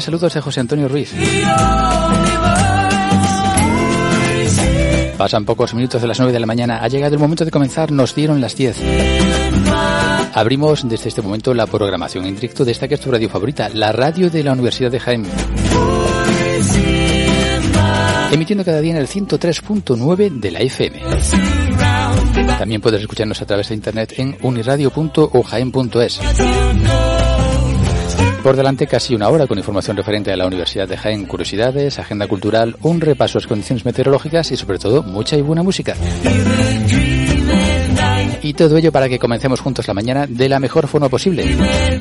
saludos de José Antonio Ruiz. Pasan pocos minutos de las 9 de la mañana. Ha llegado el momento de comenzar. Nos dieron las 10. Abrimos desde este momento la programación en directo de esta que es tu radio favorita, la radio de la Universidad de Jaime. Emitiendo cada día en el 103.9 de la FM. También puedes escucharnos a través de internet en uniradio.ojaen.es. Por delante casi una hora con información referente a la Universidad de Jaén, curiosidades, agenda cultural, un repaso a las condiciones meteorológicas y sobre todo mucha y buena música. Y todo ello para que comencemos juntos la mañana de la mejor forma posible,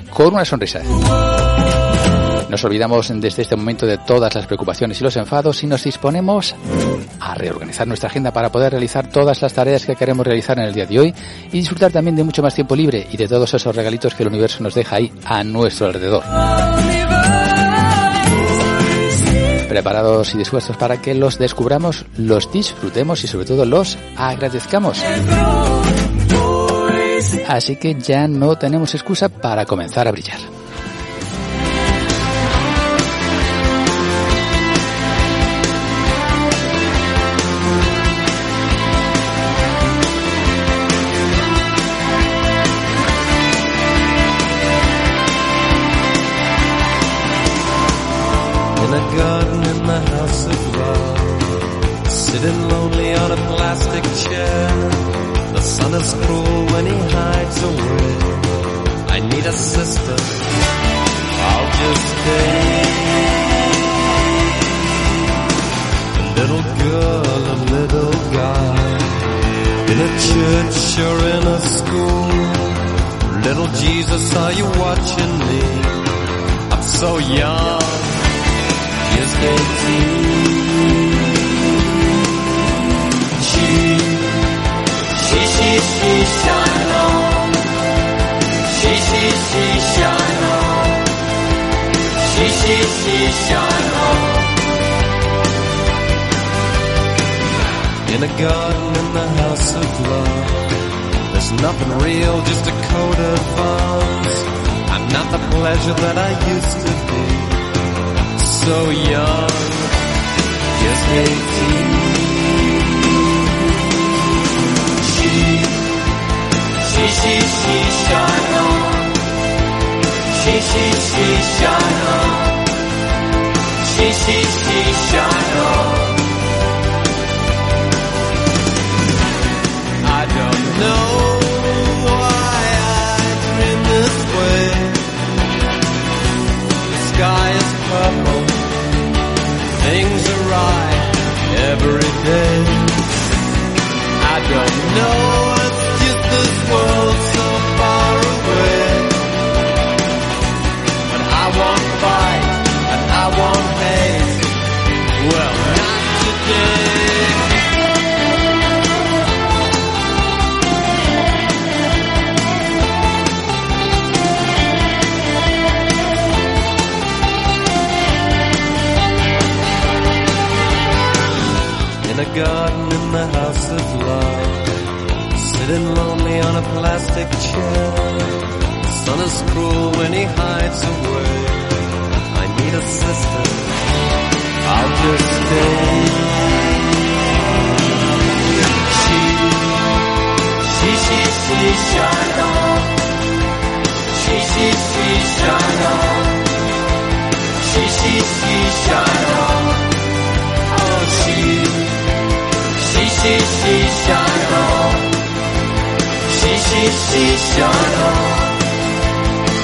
con una sonrisa. Nos olvidamos desde este momento de todas las preocupaciones y los enfados y nos disponemos a reorganizar nuestra agenda para poder realizar todas las tareas que queremos realizar en el día de hoy y disfrutar también de mucho más tiempo libre y de todos esos regalitos que el universo nos deja ahí a nuestro alrededor. Preparados y dispuestos para que los descubramos, los disfrutemos y sobre todo los agradezcamos. Así que ya no tenemos excusa para comenzar a brillar. Sitting lonely on a plastic chair. The sun is cruel when he hides away. I need a sister. I'll just stay. A little girl, a little guy. In a church or in a school. Little Jesus, are you watching me? I'm so young. Just 18. She, she, she. She, she, on. She, she. In a garden in the house of love, there's nothing real, just a coat of arms. I'm not the pleasure that I used to be. So young, just 18. She, she, on. She, she, she, on. She, she, she, on. I don't know why I dream this way. The sky is purple. Things are right every day. I don't know garden in the house of love sitting plastic chair. Sun is cruel when he hides away. I need a sister. I'll just stay. She, she, she, she, shine 嘻嘻笑啊，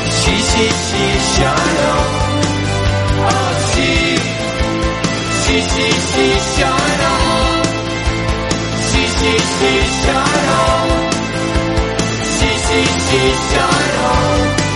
嘻嘻嘻嘻笑啊，啊嘻，嘻嘻嘻嘻笑啊，嘻嘻嘻嘻笑啊，嘻嘻嘻笑。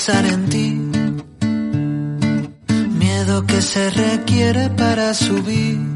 pensar en ti. Miedo que se requiere para subir.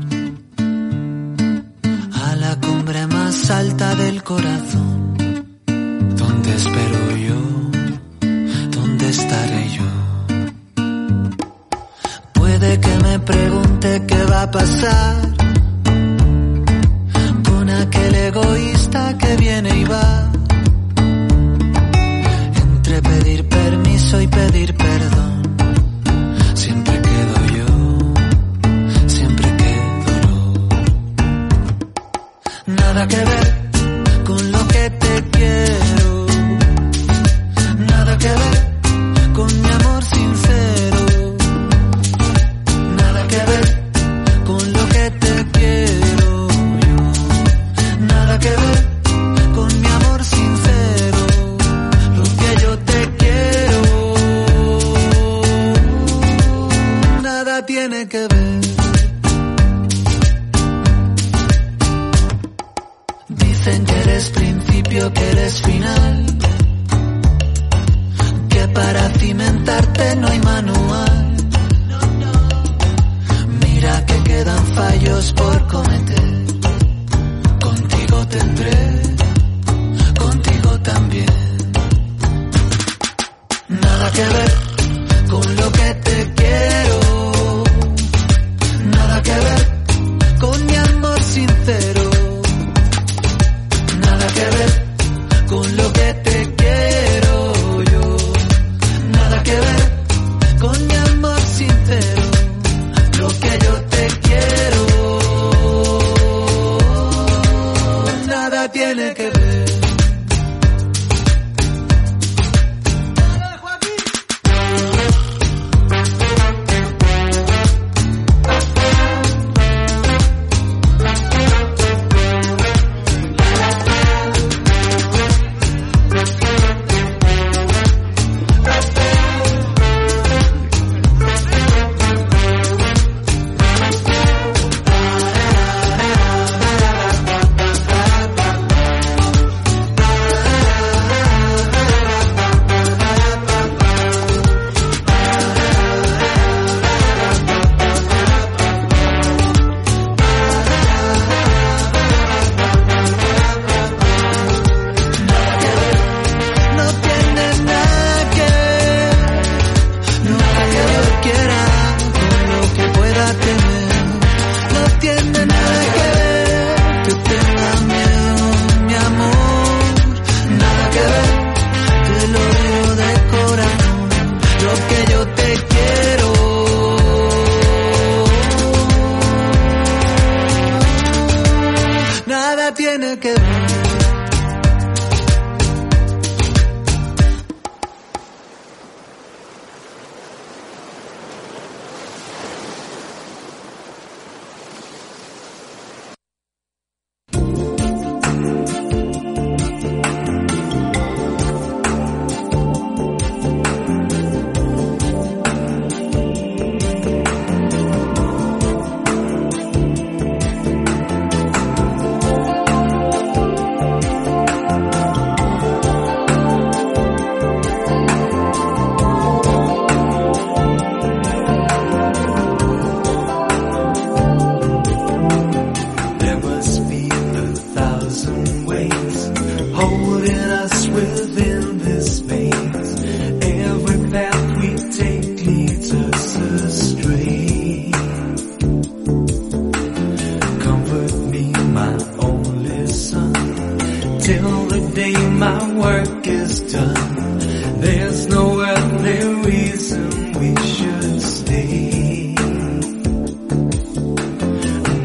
till the day my work is done. There's no earthly reason we should stay.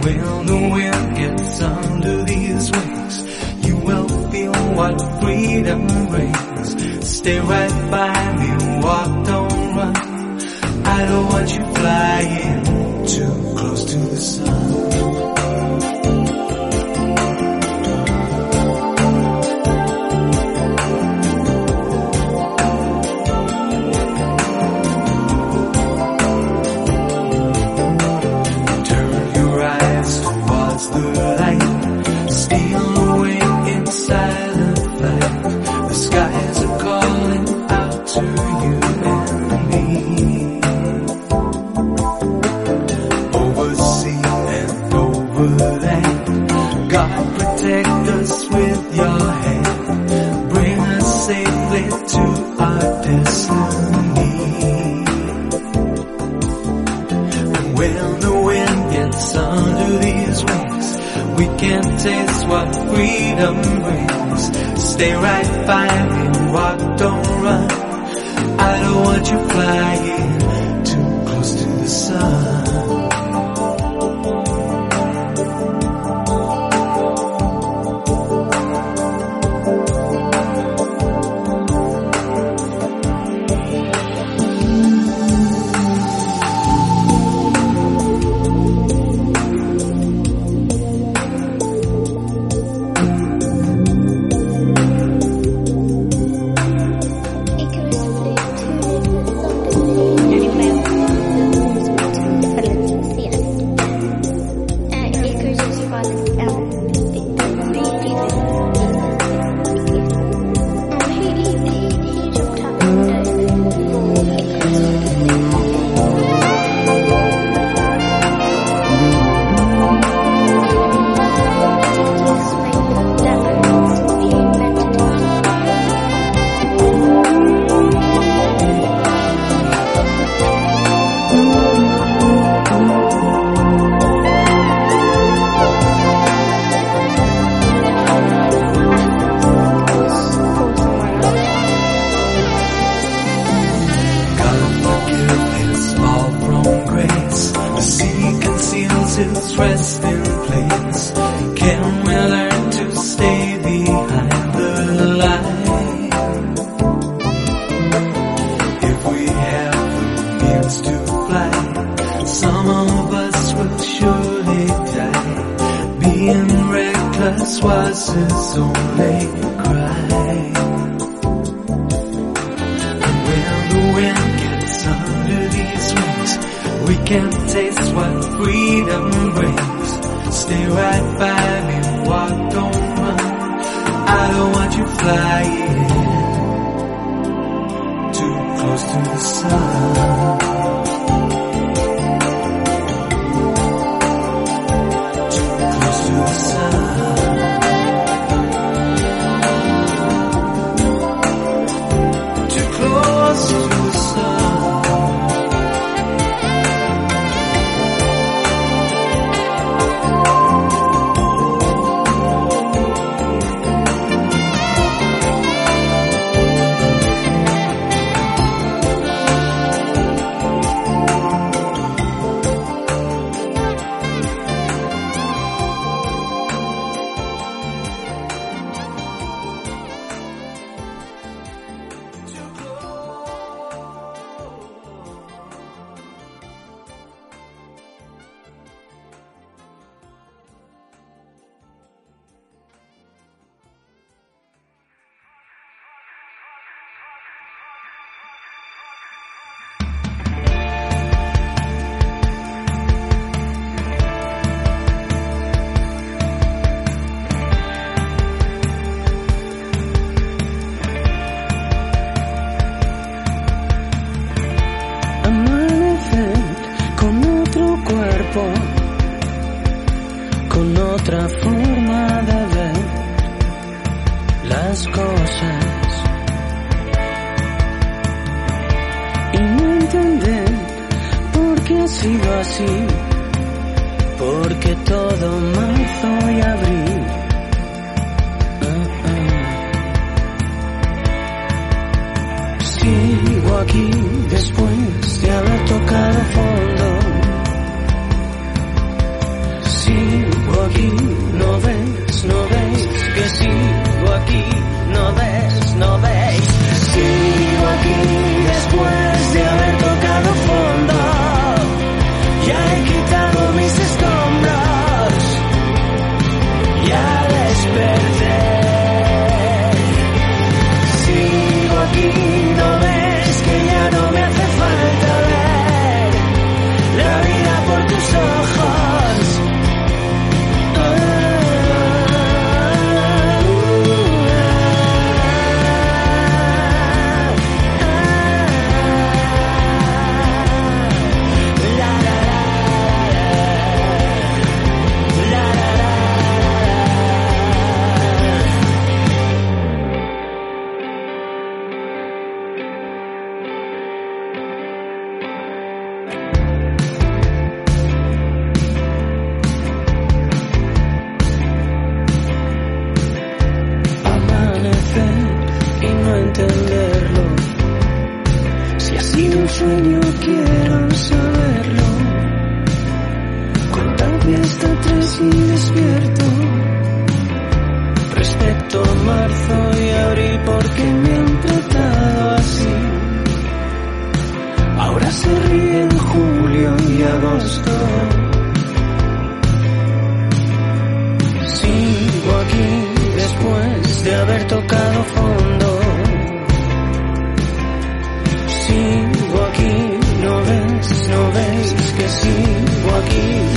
Well, when the wind gets under these wings, you will feel what freedom brings. Stay right Bye. entender por qué ha sido así, porque todo marzo y abril. Uh, uh. Sigo aquí después de haber tocado fondo. Sigo aquí, no ves, no ves que sigo aquí, no ves. y hasta tres y despierto. Respecto marzo y abril porque me han tratado así. Ahora se ríen julio y agosto. Sigo aquí después de haber tocado fondo. Sigo aquí, no ves, no ves que sigo aquí.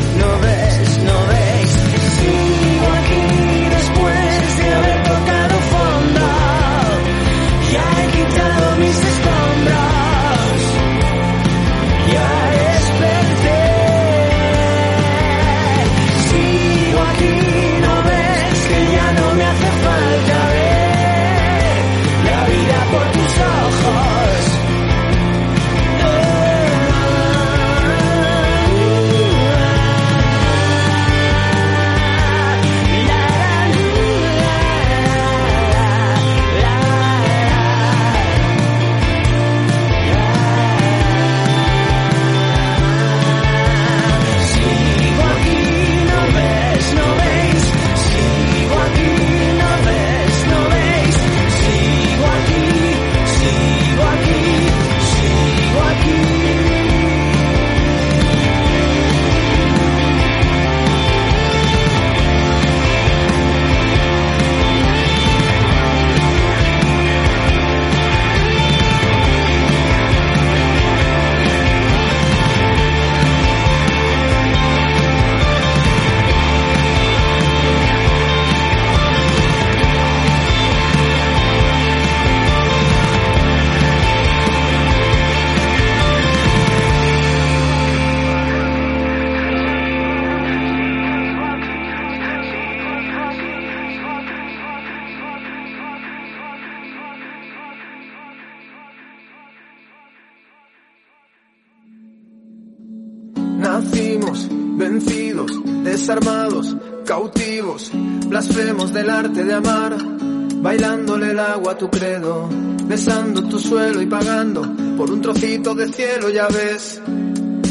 Tu credo, besando tu suelo y pagando por un trocito de cielo, ya ves.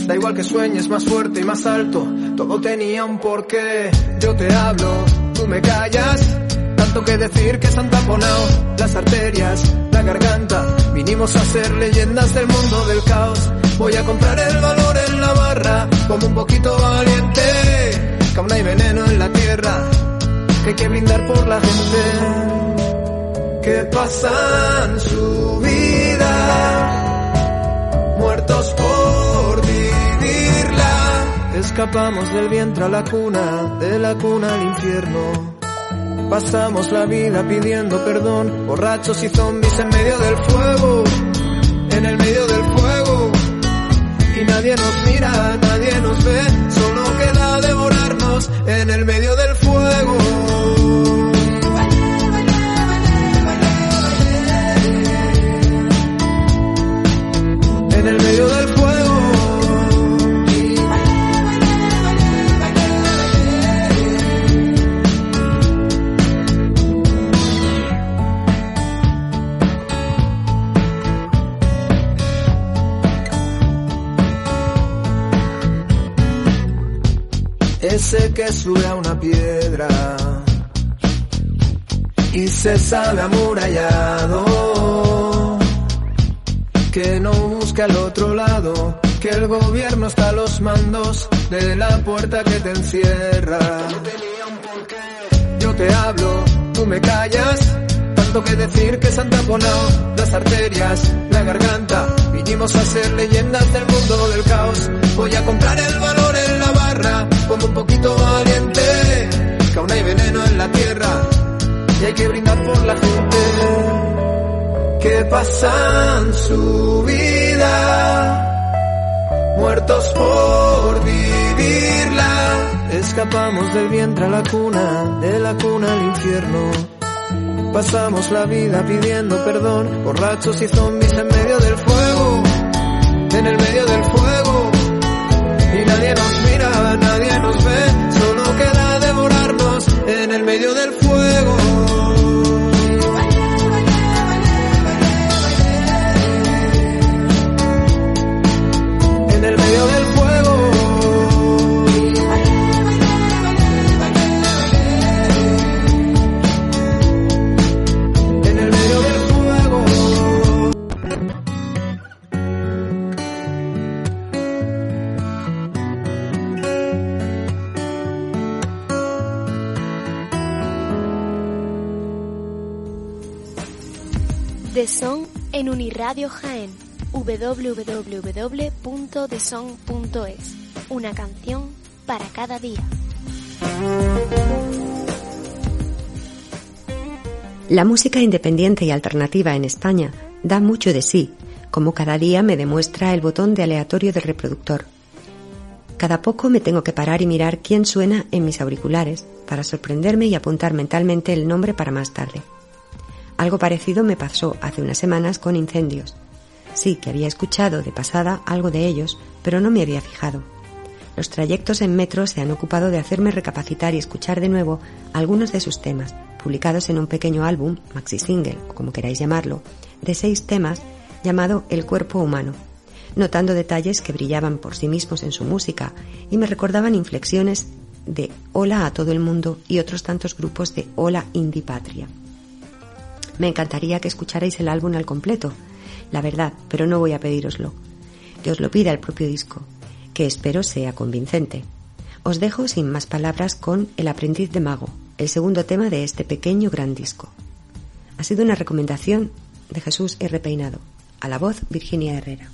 Da igual que sueñes más fuerte y más alto, todo tenía un porqué. Yo te hablo, tú me callas, tanto que decir que se han taponado las arterias, la garganta. Vinimos a ser leyendas del mundo del caos. Voy a comprar el valor en la barra, como un poquito valiente. Que aún hay veneno en la tierra, que hay que brindar por la gente. Que pasan su vida, muertos por vivirla. Escapamos del vientre a la cuna, de la cuna al infierno. Pasamos la vida pidiendo perdón, borrachos y zombies en medio del fuego, en el medio del fuego. Y nadie nos mira, nadie nos ve, sube a una piedra y se sabe amurallado que no busca al otro lado, que el gobierno está a los mandos de la puerta que te encierra. Yo te hablo, tú me callas, tanto que decir que se han taponado las arterias, la garganta. Vinimos a ser leyendas del mundo del caos. Voy a comprar el valor en barra, como un poquito valiente, que aún hay veneno en la tierra y hay que brindar por la gente que pasan su vida, muertos por vivirla. Escapamos del vientre a la cuna, de la cuna al infierno. Pasamos la vida pidiendo perdón, borrachos y zombies en medio del fuego, en el medio del fuego. Y nadie nos nadie nos ve, solo queda devorarnos en el medio del fuego. En Uniradio Jaén. www.deson.es. Una canción para cada día. La música independiente y alternativa en España da mucho de sí, como cada día me demuestra el botón de aleatorio del reproductor. Cada poco me tengo que parar y mirar quién suena en mis auriculares para sorprenderme y apuntar mentalmente el nombre para más tarde. Algo parecido me pasó hace unas semanas con incendios. Sí, que había escuchado de pasada algo de ellos, pero no me había fijado. Los trayectos en metro se han ocupado de hacerme recapacitar y escuchar de nuevo algunos de sus temas, publicados en un pequeño álbum, maxi single, como queráis llamarlo, de seis temas llamado El cuerpo humano, notando detalles que brillaban por sí mismos en su música y me recordaban inflexiones de Hola a todo el mundo y otros tantos grupos de Hola Indie Patria. Me encantaría que escucharais el álbum al completo, la verdad, pero no voy a pedíroslo. Que os lo pida el propio disco, que espero sea convincente. Os dejo sin más palabras con El aprendiz de mago, el segundo tema de este pequeño gran disco. Ha sido una recomendación de Jesús R. Peinado. A la voz, Virginia Herrera.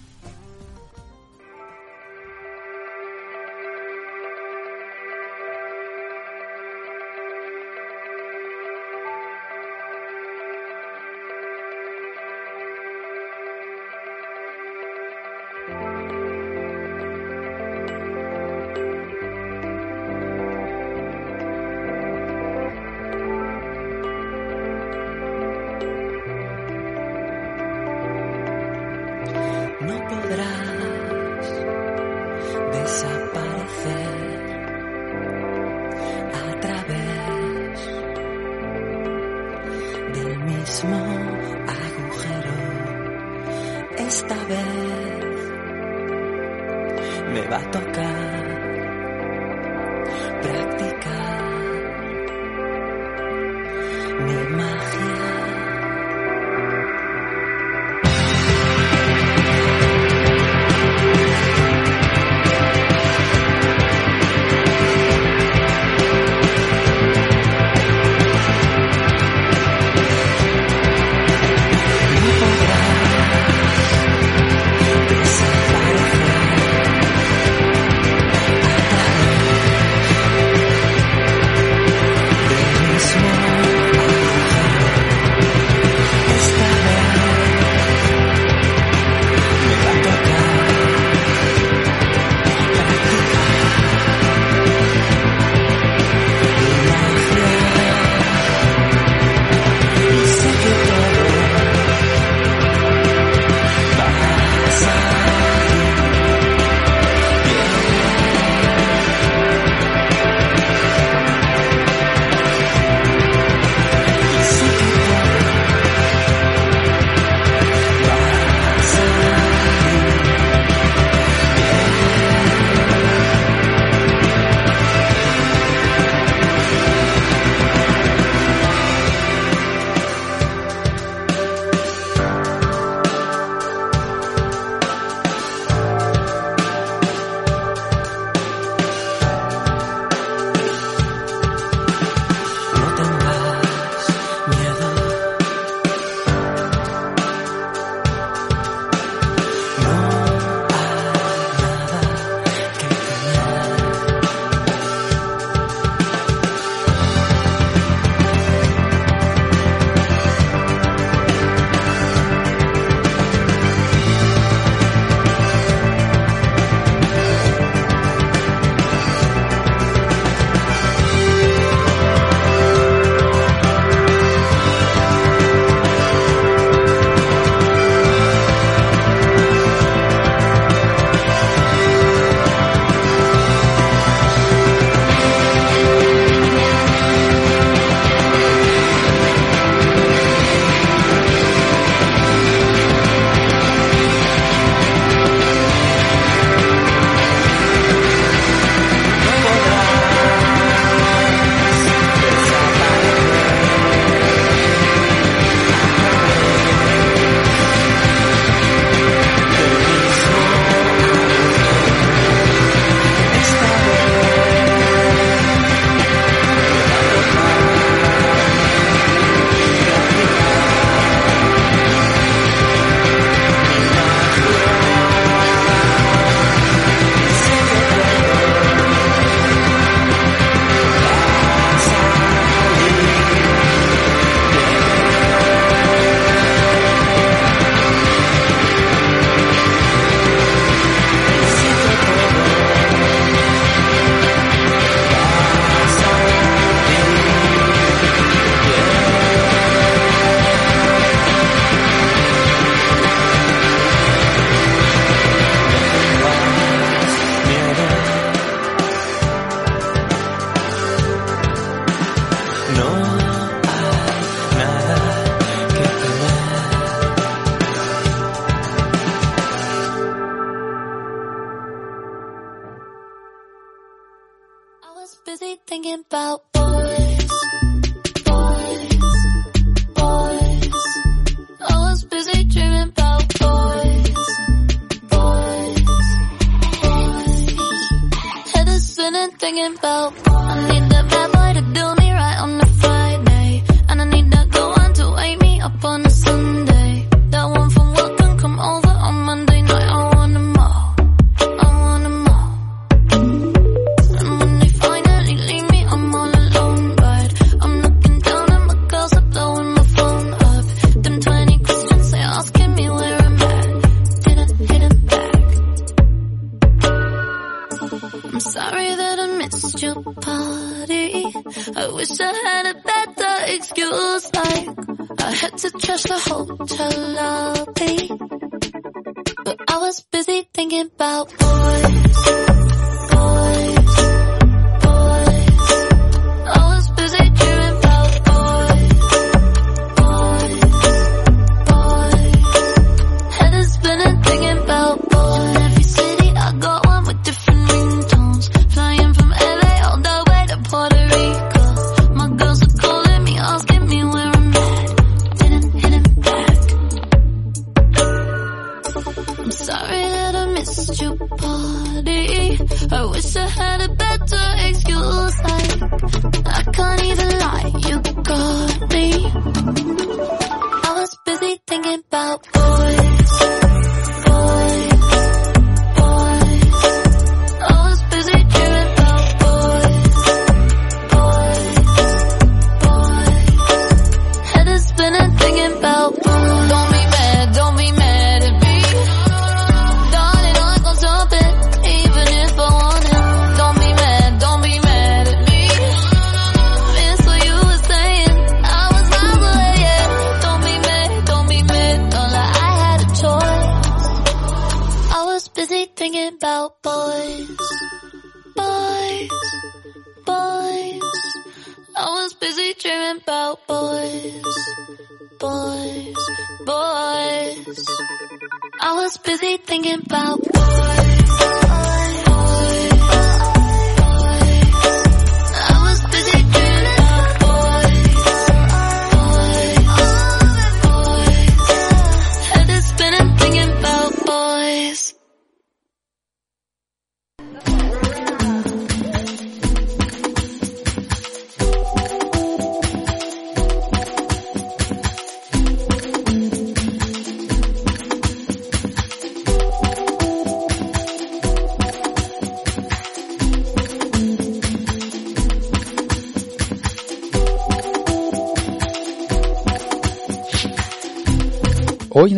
simple.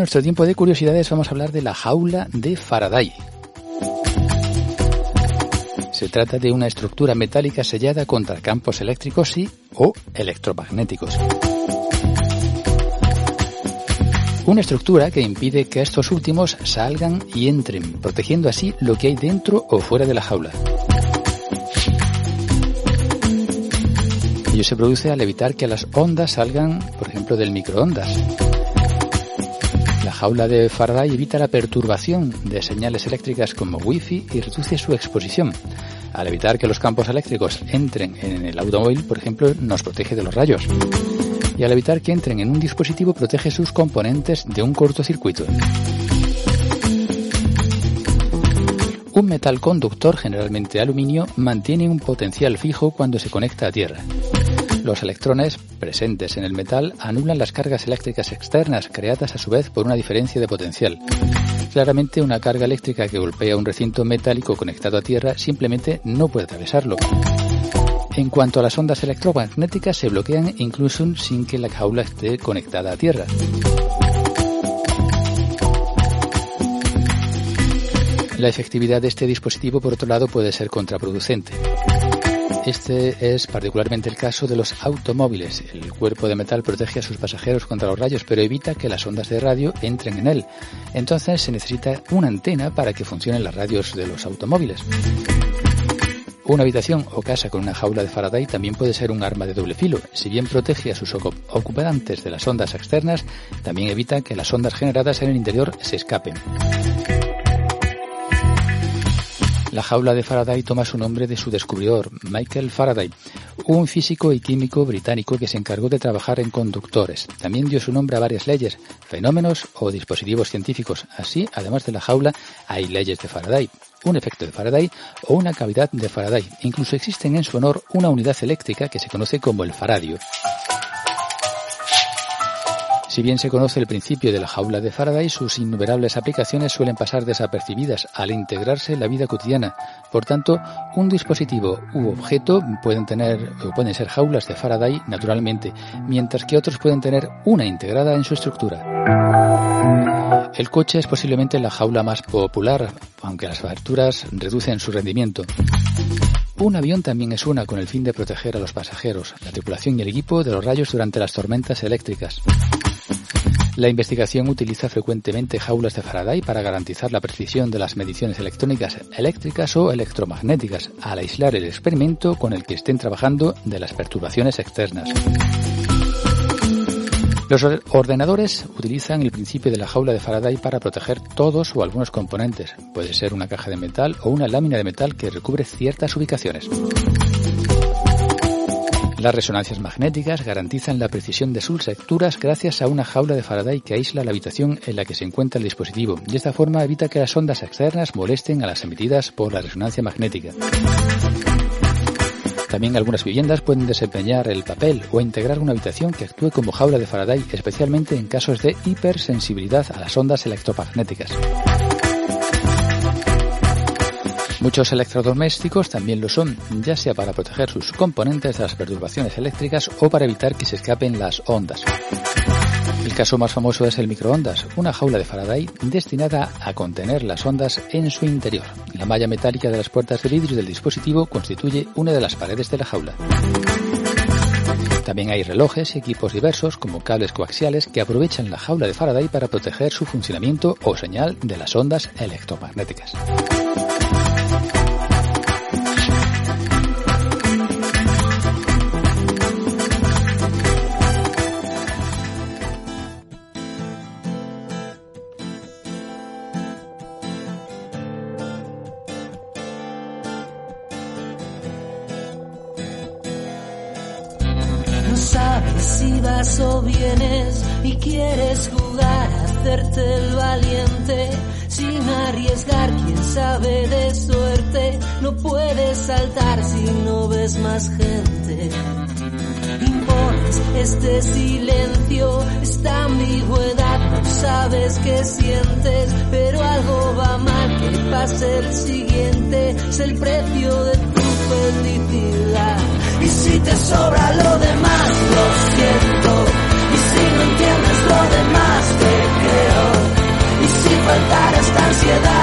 Nuestro tiempo de curiosidades vamos a hablar de la jaula de Faraday. Se trata de una estructura metálica sellada contra campos eléctricos y o electromagnéticos. Una estructura que impide que estos últimos salgan y entren, protegiendo así lo que hay dentro o fuera de la jaula. Ello se produce al evitar que las ondas salgan, por ejemplo, del microondas. La jaula de Faraday evita la perturbación de señales eléctricas como Wi-Fi y reduce su exposición. Al evitar que los campos eléctricos entren en el automóvil, por ejemplo, nos protege de los rayos. Y al evitar que entren en un dispositivo, protege sus componentes de un cortocircuito. Un metal conductor, generalmente aluminio, mantiene un potencial fijo cuando se conecta a tierra. Los electrones presentes en el metal anulan las cargas eléctricas externas creadas a su vez por una diferencia de potencial. Claramente una carga eléctrica que golpea un recinto metálico conectado a tierra simplemente no puede atravesarlo. En cuanto a las ondas electromagnéticas se bloquean incluso sin que la jaula esté conectada a tierra. La efectividad de este dispositivo, por otro lado, puede ser contraproducente. Este es particularmente el caso de los automóviles. El cuerpo de metal protege a sus pasajeros contra los rayos, pero evita que las ondas de radio entren en él. Entonces se necesita una antena para que funcionen las radios de los automóviles. Una habitación o casa con una jaula de Faraday también puede ser un arma de doble filo. Si bien protege a sus ocupantes de las ondas externas, también evita que las ondas generadas en el interior se escapen. La jaula de Faraday toma su nombre de su descubridor, Michael Faraday, un físico y químico británico que se encargó de trabajar en conductores. También dio su nombre a varias leyes, fenómenos o dispositivos científicos. Así, además de la jaula, hay leyes de Faraday, un efecto de Faraday o una cavidad de Faraday. Incluso existen en su honor una unidad eléctrica que se conoce como el faradio. Si bien se conoce el principio de la jaula de Faraday, sus innumerables aplicaciones suelen pasar desapercibidas al integrarse en la vida cotidiana. Por tanto, un dispositivo u objeto pueden tener o pueden ser jaulas de Faraday naturalmente, mientras que otros pueden tener una integrada en su estructura. El coche es posiblemente la jaula más popular, aunque las aberturas reducen su rendimiento. Un avión también es una con el fin de proteger a los pasajeros, la tripulación y el equipo de los rayos durante las tormentas eléctricas. La investigación utiliza frecuentemente jaulas de Faraday para garantizar la precisión de las mediciones electrónicas, eléctricas o electromagnéticas, al aislar el experimento con el que estén trabajando de las perturbaciones externas. Los ordenadores utilizan el principio de la jaula de Faraday para proteger todos o algunos componentes. Puede ser una caja de metal o una lámina de metal que recubre ciertas ubicaciones. Las resonancias magnéticas garantizan la precisión de sus lecturas gracias a una jaula de Faraday que aísla la habitación en la que se encuentra el dispositivo. De esta forma evita que las ondas externas molesten a las emitidas por la resonancia magnética. También algunas viviendas pueden desempeñar el papel o integrar una habitación que actúe como jaula de Faraday, especialmente en casos de hipersensibilidad a las ondas electromagnéticas. Muchos electrodomésticos también lo son, ya sea para proteger sus componentes de las perturbaciones eléctricas o para evitar que se escapen las ondas. El caso más famoso es el microondas, una jaula de Faraday destinada a contener las ondas en su interior. La malla metálica de las puertas de vidrio del dispositivo constituye una de las paredes de la jaula. También hay relojes y equipos diversos como cables coaxiales que aprovechan la jaula de Faraday para proteger su funcionamiento o señal de las ondas electromagnéticas. Sobra lo demás, lo siento. Y si no entiendes lo demás, te creo. Y si faltara esta ansiedad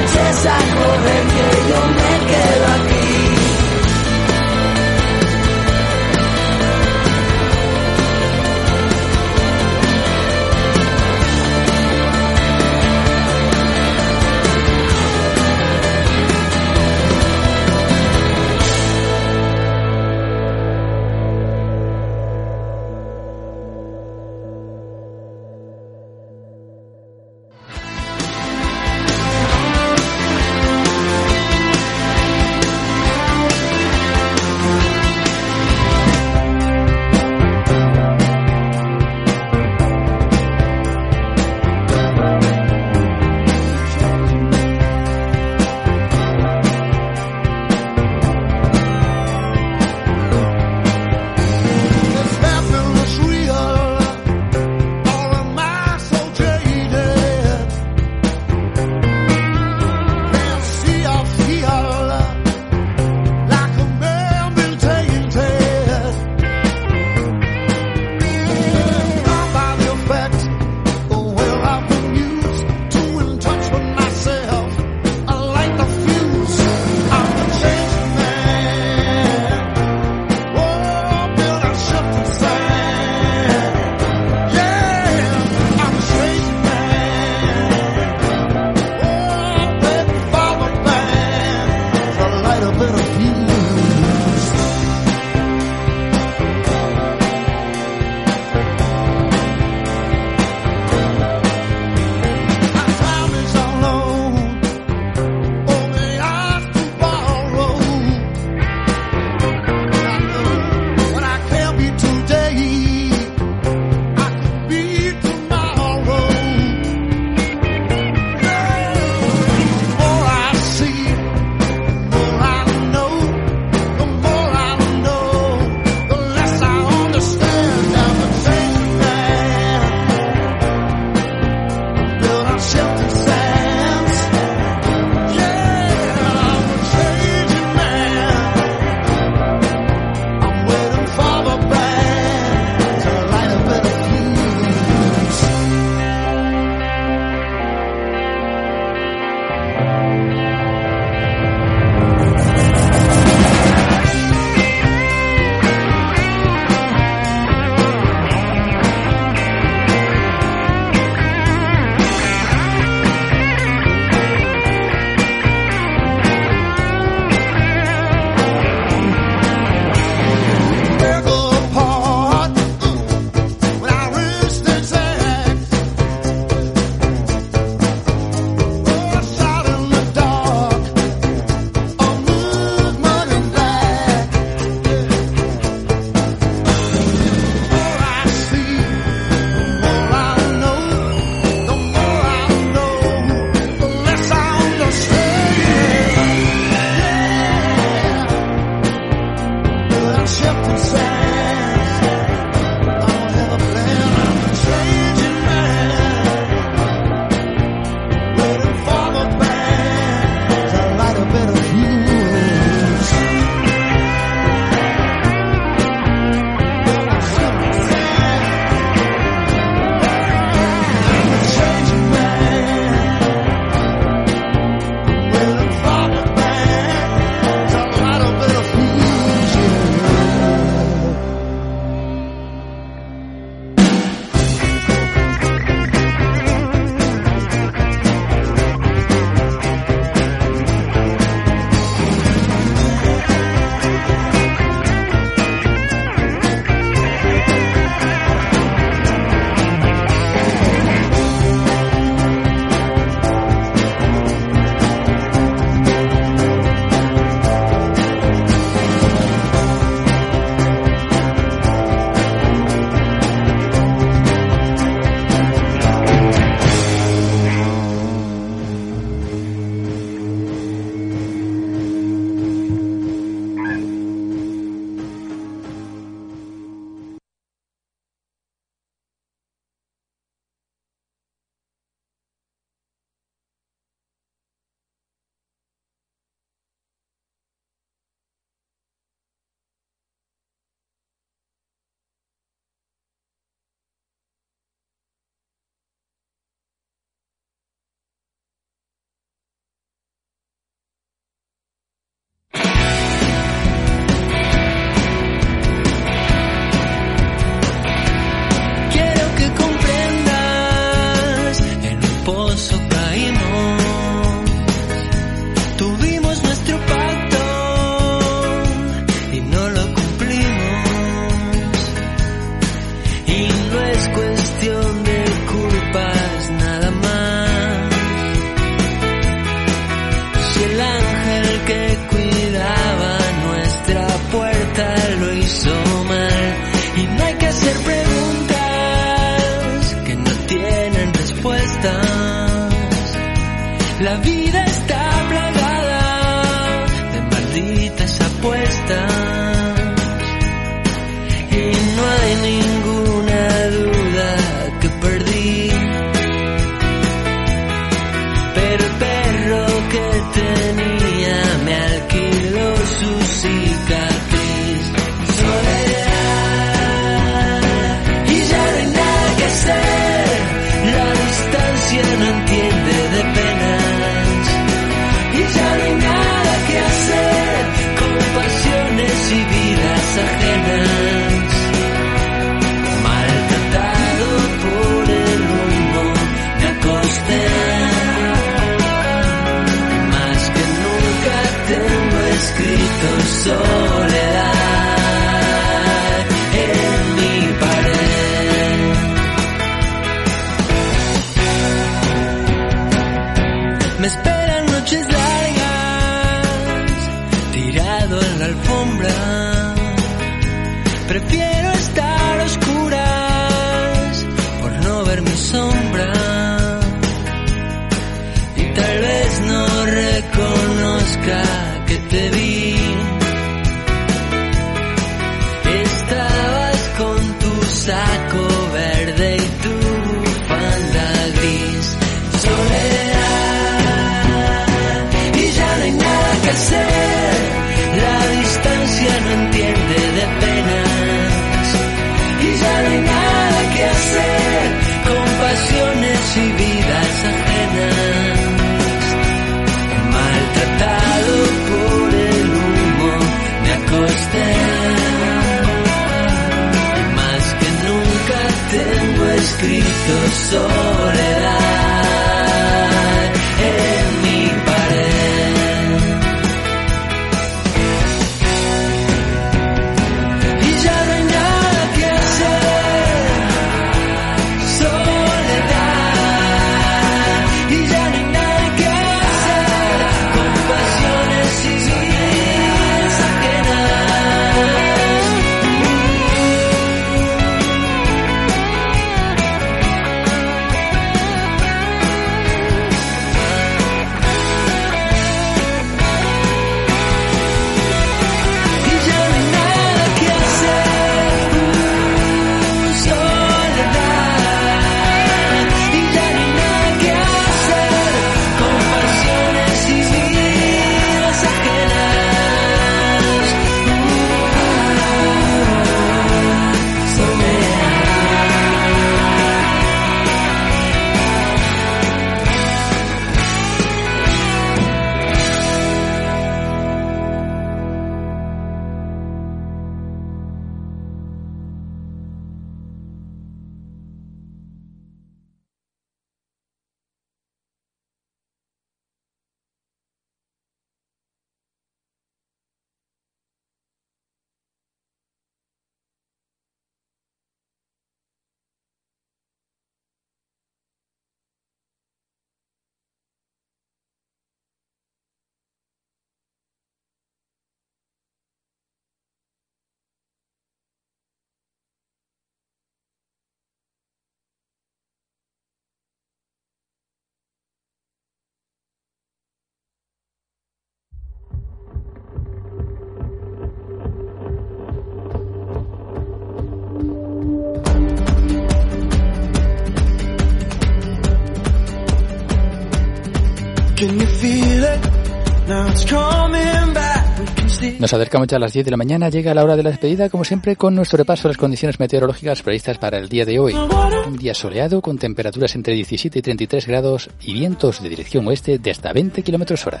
Nos acercamos ya a las 10 de la mañana, llega la hora de la despedida, como siempre, con nuestro repaso a las condiciones meteorológicas previstas para el día de hoy. Un día soleado con temperaturas entre 17 y 33 grados y vientos de dirección oeste de hasta 20 kilómetros hora.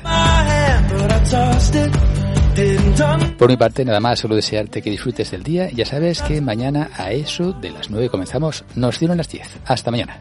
Por mi parte, nada más, solo desearte que disfrutes del día. Ya sabes que mañana a eso de las 9 comenzamos, nos dieron las 10. Hasta mañana.